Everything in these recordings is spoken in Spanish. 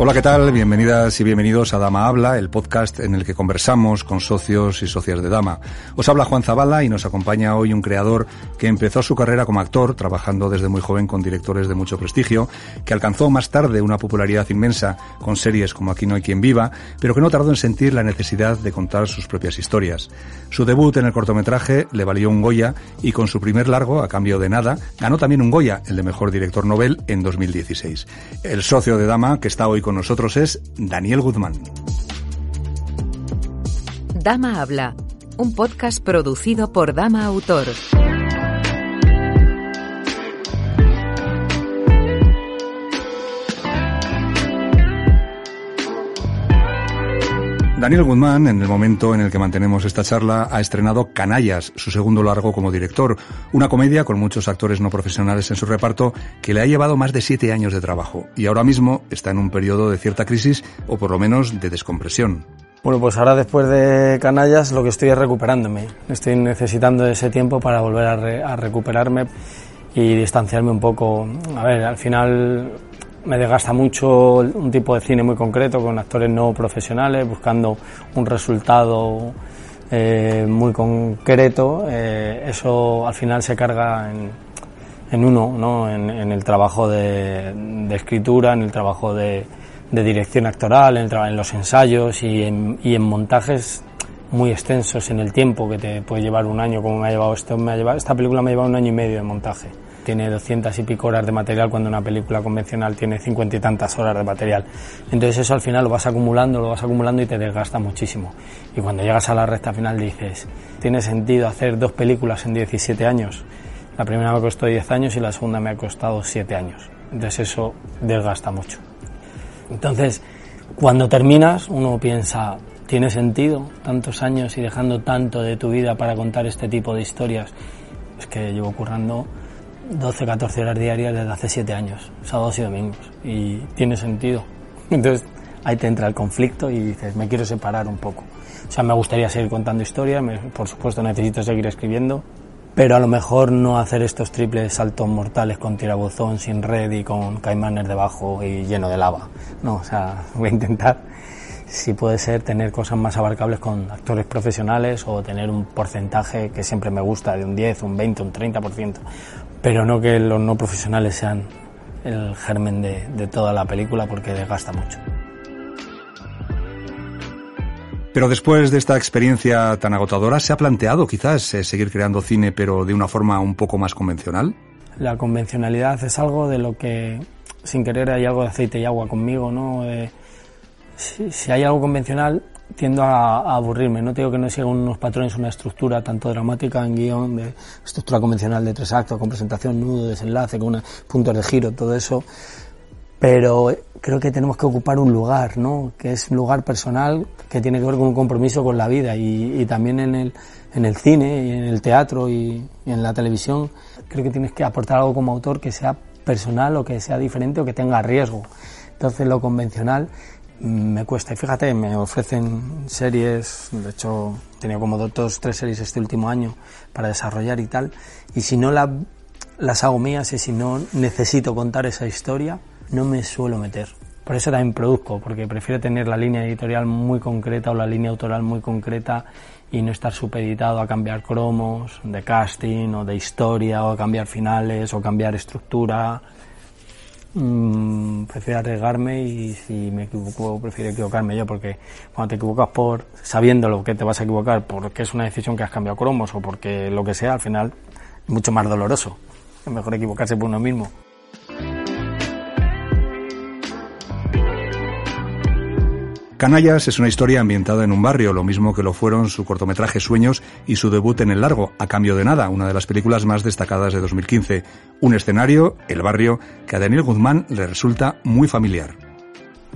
Hola, ¿qué tal? Bienvenidas y bienvenidos a Dama Habla, el podcast en el que conversamos con socios y socias de Dama. Os habla Juan Zavala y nos acompaña hoy un creador que empezó su carrera como actor, trabajando desde muy joven con directores de mucho prestigio, que alcanzó más tarde una popularidad inmensa con series como Aquí no hay quien viva, pero que no tardó en sentir la necesidad de contar sus propias historias. Su debut en el cortometraje le valió un Goya y con su primer largo, a cambio de nada, ganó también un Goya, el de Mejor Director Nobel, en 2016. El socio de Dama, que está hoy con nosotros es Daniel Guzmán. Dama Habla, un podcast producido por Dama Autor. Daniel Guzmán, en el momento en el que mantenemos esta charla, ha estrenado Canallas, su segundo largo como director, una comedia con muchos actores no profesionales en su reparto que le ha llevado más de siete años de trabajo y ahora mismo está en un periodo de cierta crisis o por lo menos de descompresión. Bueno, pues ahora después de Canallas lo que estoy es recuperándome. Estoy necesitando ese tiempo para volver a, a recuperarme y distanciarme un poco. A ver, al final me desgasta mucho un tipo de cine muy concreto con actores no profesionales buscando un resultado eh, muy concreto. Eh, eso al final se carga en, en uno, ¿no? en, el trabajo de, escritura, en el trabajo de, dirección actoral, en, en los ensayos y en, y en montajes muy extensos en el tiempo, que te puede llevar un año, como me ha llevado esto, me ha llevado, esta película me ha llevado un año y medio de montaje. Tiene 200 y pico horas de material cuando una película convencional tiene 50 y tantas horas de material. Entonces eso al final lo vas acumulando, lo vas acumulando y te desgasta muchísimo. Y cuando llegas a la recta final dices, ¿tiene sentido hacer dos películas en 17 años? La primera me costó 10 años y la segunda me ha costado 7 años. Entonces eso desgasta mucho. Entonces, cuando terminas, uno piensa, ¿tiene sentido tantos años y dejando tanto de tu vida para contar este tipo de historias? Es que llevo currando 12, 14 horas diarias desde hace 7 años, sábados y domingos, y tiene sentido. Entonces, ahí te entra el conflicto y dices, me quiero separar un poco. O sea, me gustaría seguir contando historias, me- por supuesto necesito seguir escribiendo, pero a lo mejor no hacer estos triples saltos mortales con tirabuzón, sin red y con caimanes debajo y lleno de lava. No, o sea, voy a intentar, si puede ser, tener cosas más abarcables con actores profesionales o tener un porcentaje que siempre me gusta, de un 10, un 20, un 30%, pero no que los no profesionales sean el germen de, de toda la película porque desgasta mucho. Pero después de esta experiencia tan agotadora, ¿se ha planteado quizás eh, seguir creando cine pero de una forma un poco más convencional? La convencionalidad es algo de lo que, sin querer, hay algo de aceite y agua conmigo, ¿no? Eh, si, hay algo convencional, tiendo a, a aburrirme. No digo que no siga unos patrones, una estructura tanto dramática en guion, de estructura convencional de tres actos, con presentación, nudo, desenlace, con una, puntos de giro, todo eso. Pero creo que tenemos que ocupar un lugar, ¿no? Que es un lugar personal que tiene que ver con un compromiso con la vida y, y también en el, en el cine y en el teatro y, y en la televisión. Creo que tienes que aportar algo como autor que sea personal o que sea diferente o que tenga riesgo. Entonces lo convencional me cuesta. Y fíjate, me ofrecen series, de hecho he tenido como dos, tres series este último año para desarrollar y tal. Y si no la, las hago mías y si no necesito contar esa historia, no me suelo meter. Por eso también produzco, porque prefiero tener la línea editorial muy concreta o la línea autoral muy concreta y no estar supeditado a cambiar cromos de casting o de historia o a cambiar finales o cambiar estructura. Mm, prefiero arriesgarme y si me equivoco prefiero equivocarme yo porque cuando te equivocas por sabiendo lo que te vas a equivocar porque es una decisión que has cambiado cromos o porque lo que sea al final es mucho más doloroso. Es mejor equivocarse por uno mismo Canallas es una historia ambientada en un barrio, lo mismo que lo fueron su cortometraje Sueños y su debut en El Largo, A Cambio de Nada, una de las películas más destacadas de 2015. Un escenario, el barrio, que a Daniel Guzmán le resulta muy familiar.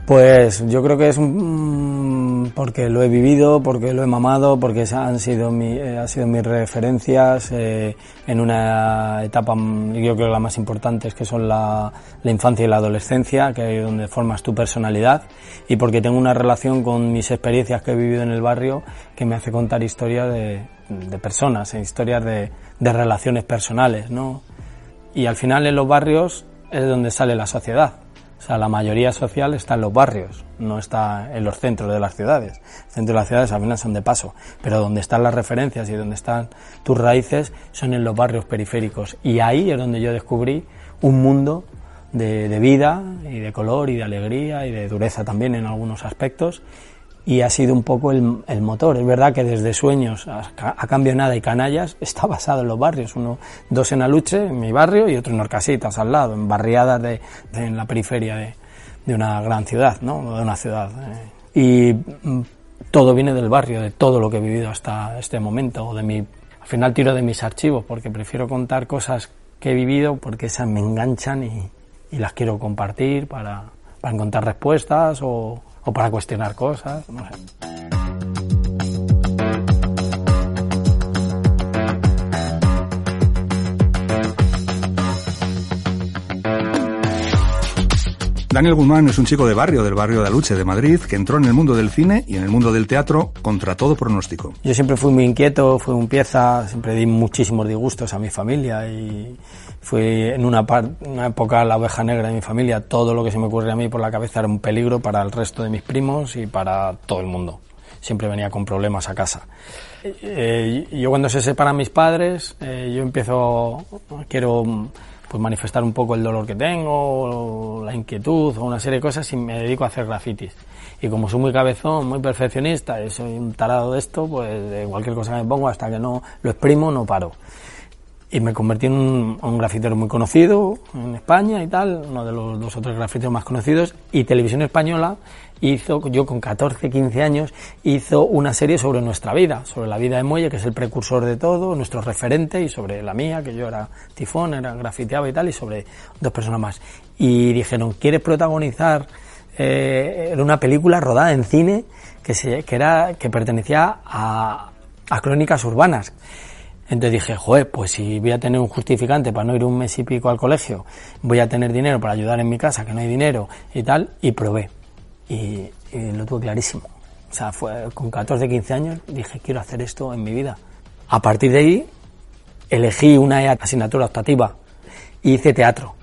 Pues yo creo que es un, porque lo he vivido, porque lo he mamado, porque han sido, mi, eh, han sido mis referencias eh, en una etapa, yo creo que la más importante es que son la, la infancia y la adolescencia, que es donde formas tu personalidad, y porque tengo una relación con mis experiencias que he vivido en el barrio que me hace contar historias de, de personas, historias de, de relaciones personales, ¿no? Y al final en los barrios es donde sale la sociedad o sea, la mayoría social está en los barrios, no está en los centros de las ciudades. Los centros de las ciudades final son de paso, pero donde están las referencias y donde están tus raíces son en los barrios periféricos. Y ahí es donde yo descubrí un mundo de, de vida y de color y de alegría y de dureza también en algunos aspectos y ha sido un poco el, el, motor. Es verdad que desde Sueños a, a, Cambio Nada y Canallas está basado en los barrios, uno, dos en Aluche, en mi barrio, y otro en Orcasitas, al lado, en barriadas de, de en la periferia de, de, una gran ciudad, ¿no? De una ciudad. Eh. Y mm, todo viene del barrio, de todo lo que he vivido hasta este momento, o de mi, al final tiro de mis archivos, porque prefiero contar cosas que he vivido, porque esas me enganchan y, y las quiero compartir para, para encontrar respuestas o o para cuestionar cosas, no sé. Daniel Guzmán es un chico de barrio, del barrio de Aluche, de Madrid, que entró en el mundo del cine y en el mundo del teatro contra todo pronóstico. Yo siempre fui muy inquieto, fui un pieza, siempre di muchísimos disgustos a mi familia y fui en una, una época la oveja negra de mi familia. Todo lo que se me ocurre a mí por la cabeza era un peligro para el resto de mis primos y para todo el mundo. Siempre venía con problemas a casa. Eh, yo cuando se separan mis padres, eh, yo empiezo, quiero pues manifestar un poco el dolor que tengo, la inquietud o una serie de cosas y me dedico a hacer grafitis. Y como soy muy cabezón, muy perfeccionista y soy un tarado de esto, pues de cualquier cosa que me pongo hasta que no lo exprimo no paro. Y me convertí en un, un grafitero muy conocido en España y tal, uno de los dos o tres grafiteros más conocidos. Y Televisión Española hizo, yo con 14, 15 años, hizo una serie sobre nuestra vida, sobre la vida de Muelle, que es el precursor de todo, nuestro referente, y sobre la mía, que yo era tifón, era grafiteaba y tal, y sobre dos personas más. Y dijeron, ¿quieres protagonizar eh, una película rodada en cine que, se, que, era, que pertenecía a, a crónicas urbanas? Entonces dije, joder, pues si voy a tener un justificante para no ir un mes y pico al colegio, voy a tener dinero para ayudar en mi casa, que no hay dinero y tal, y probé y, lo tuve clarísimo. O sea, fue con 14, 15 años dije, quiero hacer esto en mi vida. A partir de ahí, elegí una asignatura optativa y hice teatro.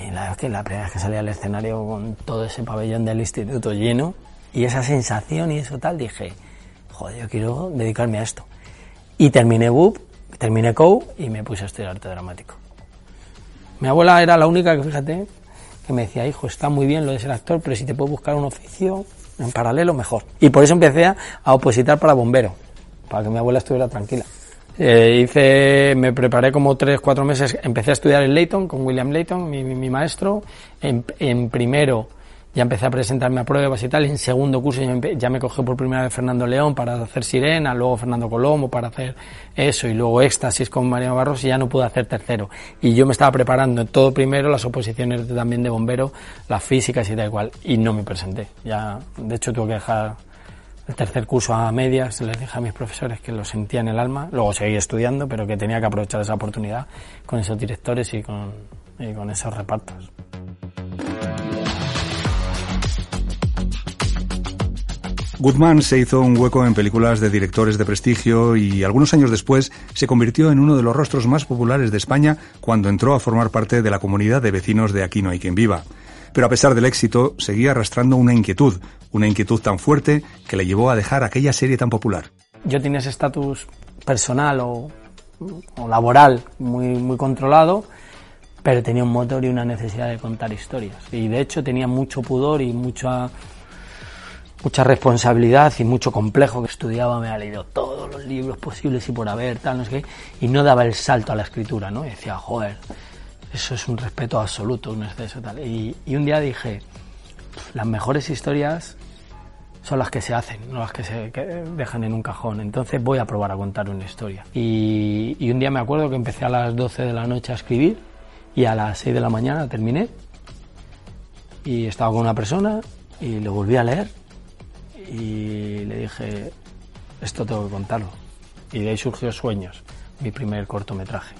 Y la es que la primera vez que salí al escenario con todo ese pabellón del instituto lleno y esa sensación y eso tal, dije, joder, yo quiero dedicarme a esto. Y terminé BUP, terminé COU y me puse a estudiar arte dramático. Mi abuela era la única que, fíjate, que me decía, hijo, está muy bien lo de ser actor, pero si te puedo buscar un oficio en paralelo, mejor. Y por eso empecé a, opositar para bombero, para que mi abuela estuviera tranquila. Eh, hice, me preparé como tres, cuatro meses, empecé a estudiar en Leighton, con William Leighton, mi, mi, mi maestro. En, en, primero ya empecé a presentarme a pruebas y tal. En segundo curso ya, me cogió por primera vez Fernando León para hacer Sirena, luego Fernando Colombo para hacer eso y luego Éxtasis con Mariano Barros y ya no pude hacer tercero. Y yo me estaba preparando todo primero las oposiciones también de bombero, las físicas y tal cual, y no me presenté. Ya, de hecho tuve que dejar el tercer curso a medias, les dije a mis profesores que lo sentía en el alma, luego seguí estudiando, pero que tenía que aprovechar esa oportunidad con esos directores y con, y con esos repartos. Goodman se hizo un hueco en películas de directores de prestigio y algunos años después se convirtió en uno de los rostros más populares de España cuando entró a formar parte de la comunidad de vecinos de Aquí no hay quien viva. Pero a pesar del éxito, seguía arrastrando una inquietud, una inquietud tan fuerte que le llevó a dejar aquella serie tan popular. Yo tenía ese estatus personal o, o laboral muy, muy controlado, pero tenía un motor y una necesidad de contar historias. Y de hecho tenía mucho pudor y mucha mucha responsabilidad y mucho complejo que estudiaba, me ha leído todos los libros posibles y por haber, tal, no sé qué, y no daba el salto a la escritura, ¿no? Y decía, joder, eso es un respeto absoluto, un exceso tal. Y, y un día dije, las mejores historias son las que se hacen, no las que se dejan en un cajón. Entonces voy a probar a contar una historia. Y, y, un día me acuerdo que empecé a las 12 de la noche a escribir y a las 6 de la mañana terminé. Y estaba con una persona y lo volví a leer y le dije, esto tengo que contarlo. Y de ahí surgió Sueños, mi primer cortometraje,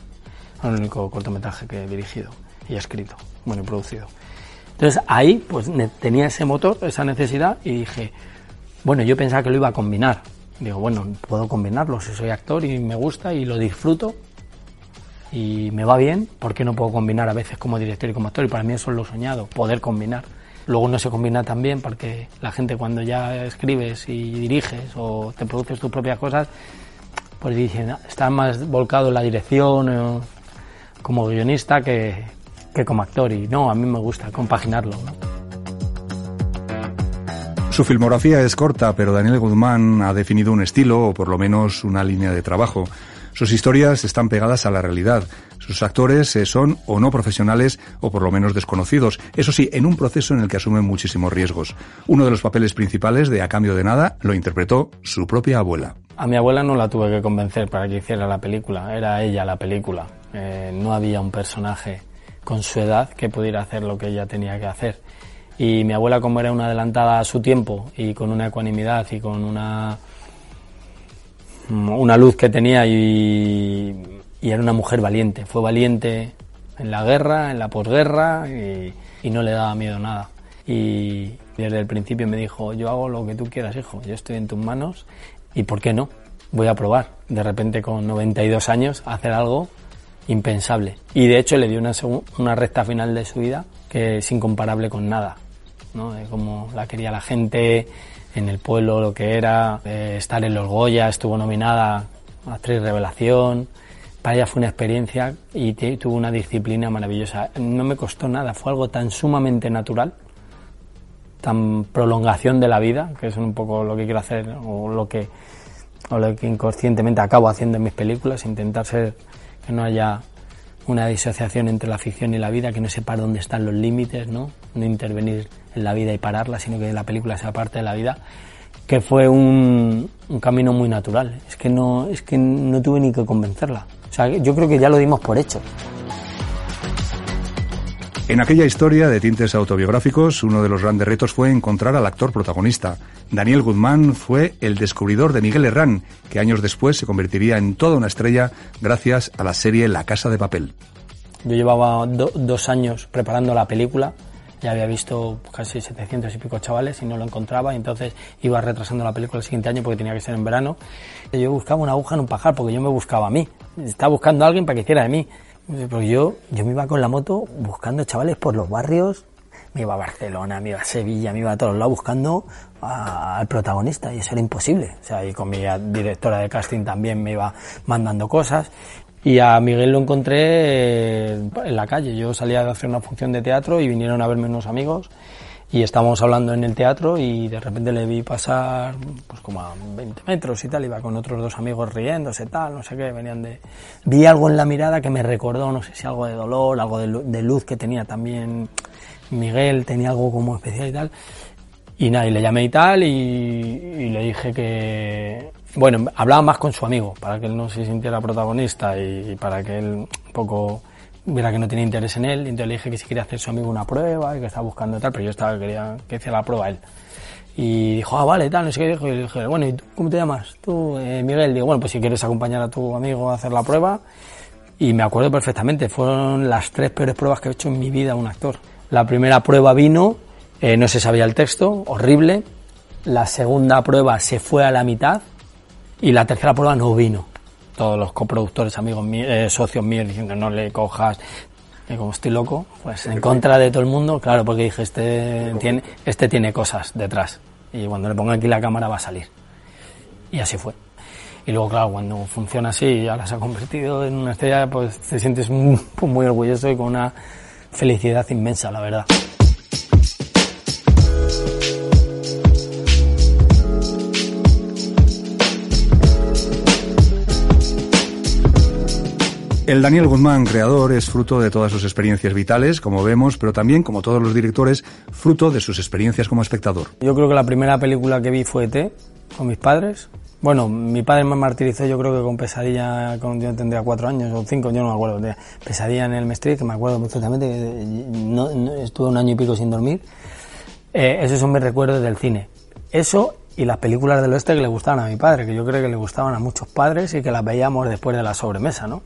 el único cortometraje que he dirigido y escrito, bueno, y producido. Entonces ahí pues tenía ese motor, esa necesidad y dije, bueno, yo pensaba que lo iba a combinar. Digo, bueno, puedo combinarlo si soy actor y me gusta y lo disfruto y me va bien, ¿por qué no puedo combinar a veces como director y como actor? Y para mí eso es lo soñado, poder combinar. Luego no se combina tan bien porque la gente cuando ya escribes y diriges o te produces tus propias cosas, pues dicen, está más volcado en la dirección eh, como guionista que, que, como actor. Y no, a mí me gusta compaginarlo. Su filmografía es corta, pero Daniel Guzmán ha definido un estilo o por lo menos una línea de trabajo. Sus historias están pegadas a la realidad. Sus actores eh, son o no profesionales o por lo menos desconocidos. Eso sí, en un proceso en el que asumen muchísimos riesgos. Uno de los papeles principales de A Cambio de Nada lo interpretó su propia abuela. A mi abuela no la tuve que convencer para que hiciera la película. Era ella la película. Eh, no había un personaje con su edad que pudiera hacer lo que ella tenía que hacer. Y mi abuela, como era una adelantada a su tiempo y con una ecuanimidad y con una una luz que tenía y, era una mujer valiente. Fue valiente en la guerra, en la posguerra y, no le daba miedo nada. Y desde el principio me dijo, yo hago lo que tú quieras, hijo, yo estoy en tus manos y ¿por qué no? Voy a probar. De repente con 92 años hacer algo impensable. Y de hecho le dio una, una recta final de su vida que es incomparable con nada. ¿No? De cómo la quería la gente, en el pueblo lo que era, eh, estar en los Goya, estuvo nominada a actriz revelación. Para ella fue una experiencia y tuvo una disciplina maravillosa. No me costó nada, fue algo tan sumamente natural, tan prolongación de la vida, que es un poco lo que quiero hacer o lo que, o lo que inconscientemente acabo haciendo en mis películas, intentar ser que no haya una disociación entre la ficción y la vida, que no sepa dónde están los límites, ¿no? No intervenir en la vida y pararla, sino que la película sea parte de la vida, que fue un, un, camino muy natural. Es que no, es que no tuve ni que convencerla. O sea, yo creo que ya lo dimos por hecho. En aquella historia de tintes autobiográficos, uno de los grandes retos fue encontrar al actor protagonista. Daniel Guzmán fue el descubridor de Miguel Herrán, que años después se convertiría en toda una estrella gracias a la serie La Casa de Papel. Yo llevaba dos años preparando la película, ya había visto casi 700 y pico chavales y no lo encontraba, entonces iba retrasando la película el siguiente año porque tenía que ser en verano. Yo buscaba una aguja en un pajar porque yo me buscaba a mí, estaba buscando a alguien para que hiciera de mí. Porque yo, yo me iba con la moto buscando chavales por los barrios, me iba a Barcelona, me iba a Sevilla, me iba a todos lados buscando al protagonista y eso era imposible. O sea, y con mi directora de casting también me iba mandando cosas. Y a Miguel lo encontré en la calle. Yo salía de hacer una función de teatro y vinieron a verme unos amigos y estábamos hablando en el teatro y de repente le vi pasar pues como a 20 metros y tal, iba con otros dos amigos riéndose tal, no sé qué, venían de... Vi algo en la mirada que me recordó, no sé si algo de dolor, algo de luz que tenía también Miguel, tenía algo como especial y tal. Y nada, y le llamé y tal y, le dije que... Bueno, hablaba más con su amigo, para que él no se sintiera protagonista y para que él un poco viera que no tenía interés en él, y entonces le dije que si quería hacer su amigo una prueba y que estaba buscando tal, pero yo estaba quería que hiciera la prueba él. Y dijo, ah, vale, tal, no sé qué dijo. Y le dije, bueno, ¿y tú, cómo te llamas? Tú, eh, Miguel. Digo, bueno, pues si quieres acompañar a tu amigo a hacer la prueba. Y me acuerdo perfectamente, fueron las tres peores pruebas que he hecho en mi vida un actor. La primera prueba vino, eh, no se sabía el texto, horrible. La segunda prueba se fue a la mitad. Y la tercera prueba no vino todos los coproductores, amigos míos, eh, socios míos, diciendo no le cojas. Como estoy loco, pues en contra de todo el mundo, claro, porque dije, este tiene, este tiene cosas detrás. Y cuando le ponga aquí la cámara va a salir. Y así fue. Y luego, claro, cuando funciona así y ahora se ha convertido en una estrella, pues te sientes muy, muy orgulloso y con una felicidad inmensa, la verdad. El Daniel Guzmán, creador, es fruto de todas sus experiencias vitales, como vemos, pero también, como todos los directores, fruto de sus experiencias como espectador. Yo creo que la primera película que vi fue ET, con mis padres. Bueno, mi padre me martirizó yo creo que con Pesadilla, con, yo tendría cuatro años o cinco, yo no me acuerdo. Pesadilla en el Mestri, que me acuerdo perfectamente, que no, estuve un año y pico sin dormir. Eh, esos son mis recuerdos del cine. Eso y las películas del oeste que le gustaban a mi padre, que yo creo que le gustaban a muchos padres y que las veíamos después de la sobremesa, ¿no?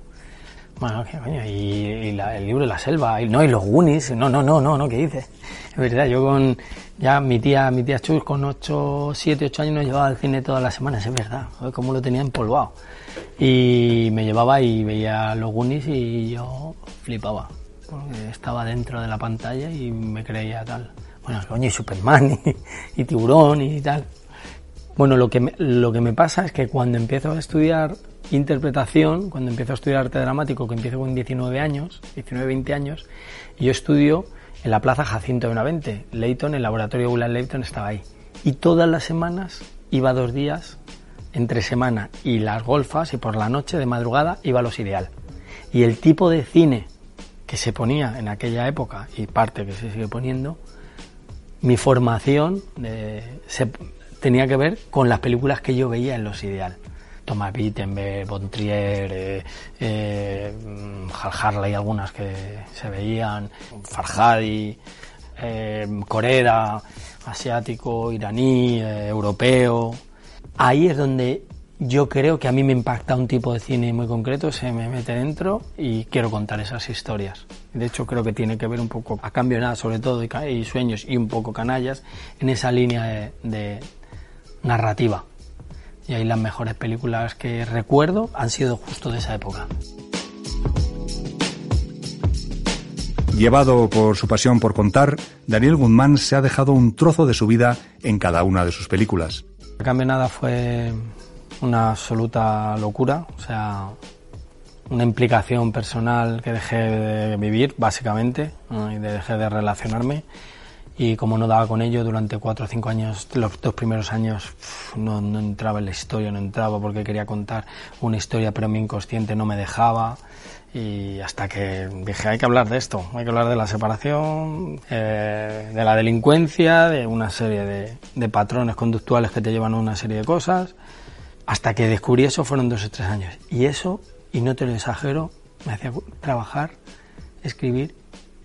Bueno, qué coño, y, el libro de la selva, y no, y los Goonies, no, no, no, no, no, ¿qué dices? Es verdad, yo con, ya mi tía, mi tía Chus con 8, 7, 8 años nos llevaba al cine todas las semanas, es verdad, como lo tenía empolvado. Y me llevaba y veía los Goonies y yo flipaba, porque estaba dentro de la pantalla y me creía tal. Bueno, coño, y Superman y, y Tiburón y tal. Bueno, lo que, me, lo que me pasa es que cuando empiezo a estudiar interpretación, cuando empiezo a estudiar arte dramático, que empiezo con 19 años, 19, 20 años, yo estudio en la Plaza Jacinto Benavente, Leighton, el laboratorio William Leighton estaba ahí. Y todas las semanas iba dos días entre semana y las golfas y por la noche de madrugada iba a los ideal. Y el tipo de cine que se ponía en aquella época y parte que se sigue poniendo, mi formación se, tenía que ver con las películas que yo veía en los ideal. Thomas Wittenberg, Bontrier, eh, eh, Harley, algunas que se veían, Farhadi, eh, asiático, iraní, eh, europeo. Ahí es donde yo creo que a mí me impacta un tipo de cine muy concreto, se me mete dentro y quiero contar esas historias. De hecho, creo que tiene que ver un poco, a cambio nada, sobre todo, y, sueños y un poco canallas, en esa línea de narrativa y ahí las mejores películas que recuerdo han sido justo de esa época. Llevado por su pasión por contar, Daniel Guzmán se ha dejado un trozo de su vida en cada una de sus películas. A cambio nada fue una absoluta locura, o sea, una implicación personal que dejé de vivir, básicamente, y dejé de relacionarme y como no daba con ello durante cuatro o cinco años, los dos primeros años no, entraba en la historia, no entraba porque quería contar una historia pero mi inconsciente no me dejaba. Y hasta que dije hay que hablar de esto, hay que hablar de la separación, eh, de la delincuencia, de una serie de, de patrones conductuales que te llevan a una serie de cosas, hasta que descubrí eso fueron dos o tres años. Y eso, y no te lo exagero, me hacía trabajar, escribir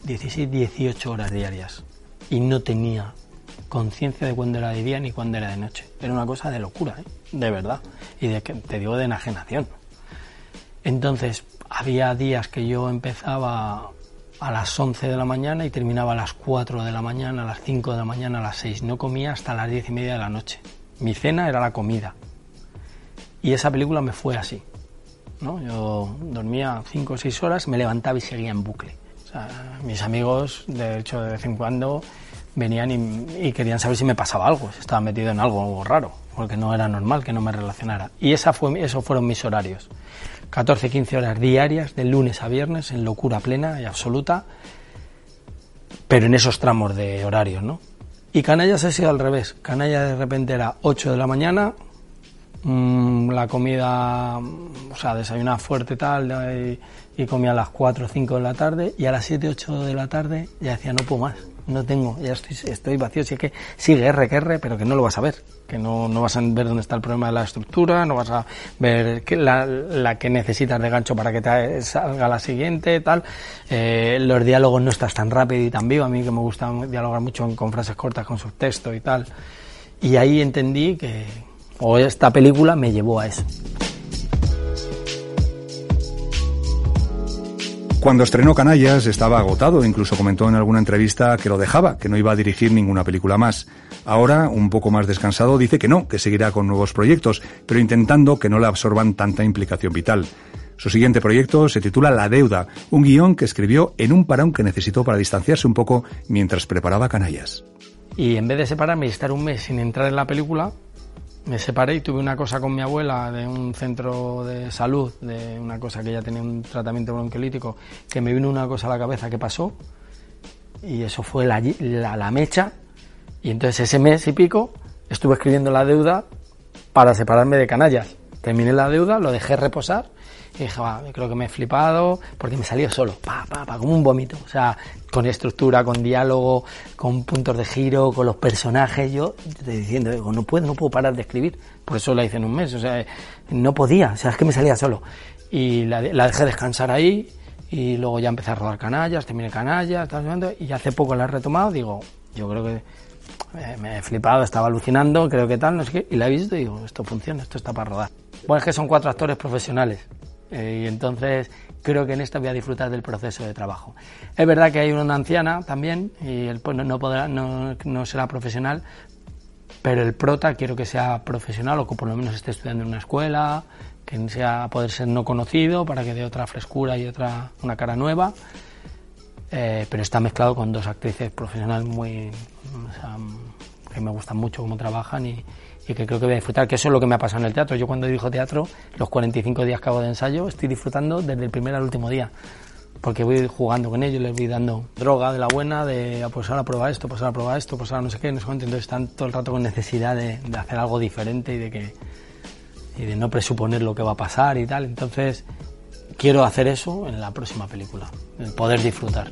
16, 18 horas diarias y no tenía conciencia de cuándo era de día ni cuándo era de noche. Era una cosa de locura, ¿eh? de verdad. Y de que te digo de enajenación. Entonces, había días que yo empezaba a las 11 de la mañana y terminaba a las 4 de la mañana, a las 5 de la mañana, a las 6. No comía hasta las 10 y media de la noche. Mi cena era la comida. Y esa película me fue así. ¿no? Yo dormía 5 o 6 horas, me levantaba y seguía en bucle mis amigos, de hecho, de vez en cuando venían y, querían saber si me pasaba algo, si estaba metido en algo, raro, porque no era normal que no me relacionara. Y esa fue, esos fueron mis horarios. 14, 15 horas diarias, de lunes a viernes, en locura plena y absoluta, pero en esos tramos de horarios, ¿no? Y Canallas ha sido al revés. Canalla de repente era 8 de la mañana, mmm, la comida, o sea, desayunaba fuerte tal, y, y comía a las 4 o 5 de la tarde y a las 7 8 de la tarde ya decía no puedo más, no tengo, ya estoy, estoy vacío, si es que sigue R que R, pero que no lo vas a ver, que no, no vas a ver dónde está el problema de la estructura, no vas a ver que la, la que necesitas de gancho para que te salga la siguiente, tal, eh, los diálogos no estás tan rápido y tan vivo, a mí que me gusta dialogar mucho con frases cortas, con subtexto y tal, y ahí entendí que, o esta película me llevó a eso. Cuando estrenó Canallas estaba agotado, incluso comentó en alguna entrevista que lo dejaba, que no iba a dirigir ninguna película más. Ahora, un poco más descansado, dice que no, que seguirá con nuevos proyectos, pero intentando que no le absorban tanta implicación vital. Su siguiente proyecto se titula La Deuda, un guion que escribió en un parón que necesitó para distanciarse un poco mientras preparaba Canallas. Y en vez de separarme y estar un mes sin entrar en la película, me separé y tuve una cosa con mi abuela de un centro de salud, de una cosa que ella tenía un tratamiento bronquiolítico, que me vino una cosa a la cabeza que pasó y eso fue la, la, mecha y entonces ese mes y pico estuve escribiendo la deuda para separarme de canallas. Terminé la deuda, lo dejé reposar Y dije, va, creo que me he flipado porque me salió solo, pa, pa, pa, como un vómito. O sea, con estructura, con diálogo, con puntos de giro, con los personajes. Yo diciendo, digo, no puedo, no puedo parar de escribir. Por eso la hice en un mes. O sea, no podía. O sea, es que me salía solo. Y la, la dejé descansar ahí y luego ya empecé a rodar canallas, terminé canallas, y hace poco la he retomado, digo, yo creo que me he flipado, estaba alucinando, creo que tal, no sé qué, y la he visto y digo, esto funciona, esto está para rodar. Bueno, es que son cuatro actores profesionales, eh, y entonces creo que en esta voy a disfrutar del proceso de trabajo. Es verdad que hay una anciana también, y él pues, no, podrá, no, será profesional, pero el prota quiero que sea profesional o que por lo menos esté estudiando en una escuela, que sea poder ser no conocido para que dé otra frescura y otra una cara nueva eh, pero está mezclado con dos actrices profesionales muy que me gustan mucho cómo trabajan y, y, que creo que voy a disfrutar que eso es lo que me ha pasado en el teatro yo cuando dirijo teatro los 45 días que hago de ensayo estoy disfrutando desde el primer al último día porque voy jugando con ellos, les voy dando droga de la buena, de ah, pues ahora prueba esto, pues ahora prueba esto, pues ahora no sé qué, no sé cuánto. Entonces están todo el rato con necesidad de, de hacer algo diferente y de que y de no presuponer lo que va a pasar y tal. Entonces, quiero hacer eso en la próxima película, el poder disfrutar.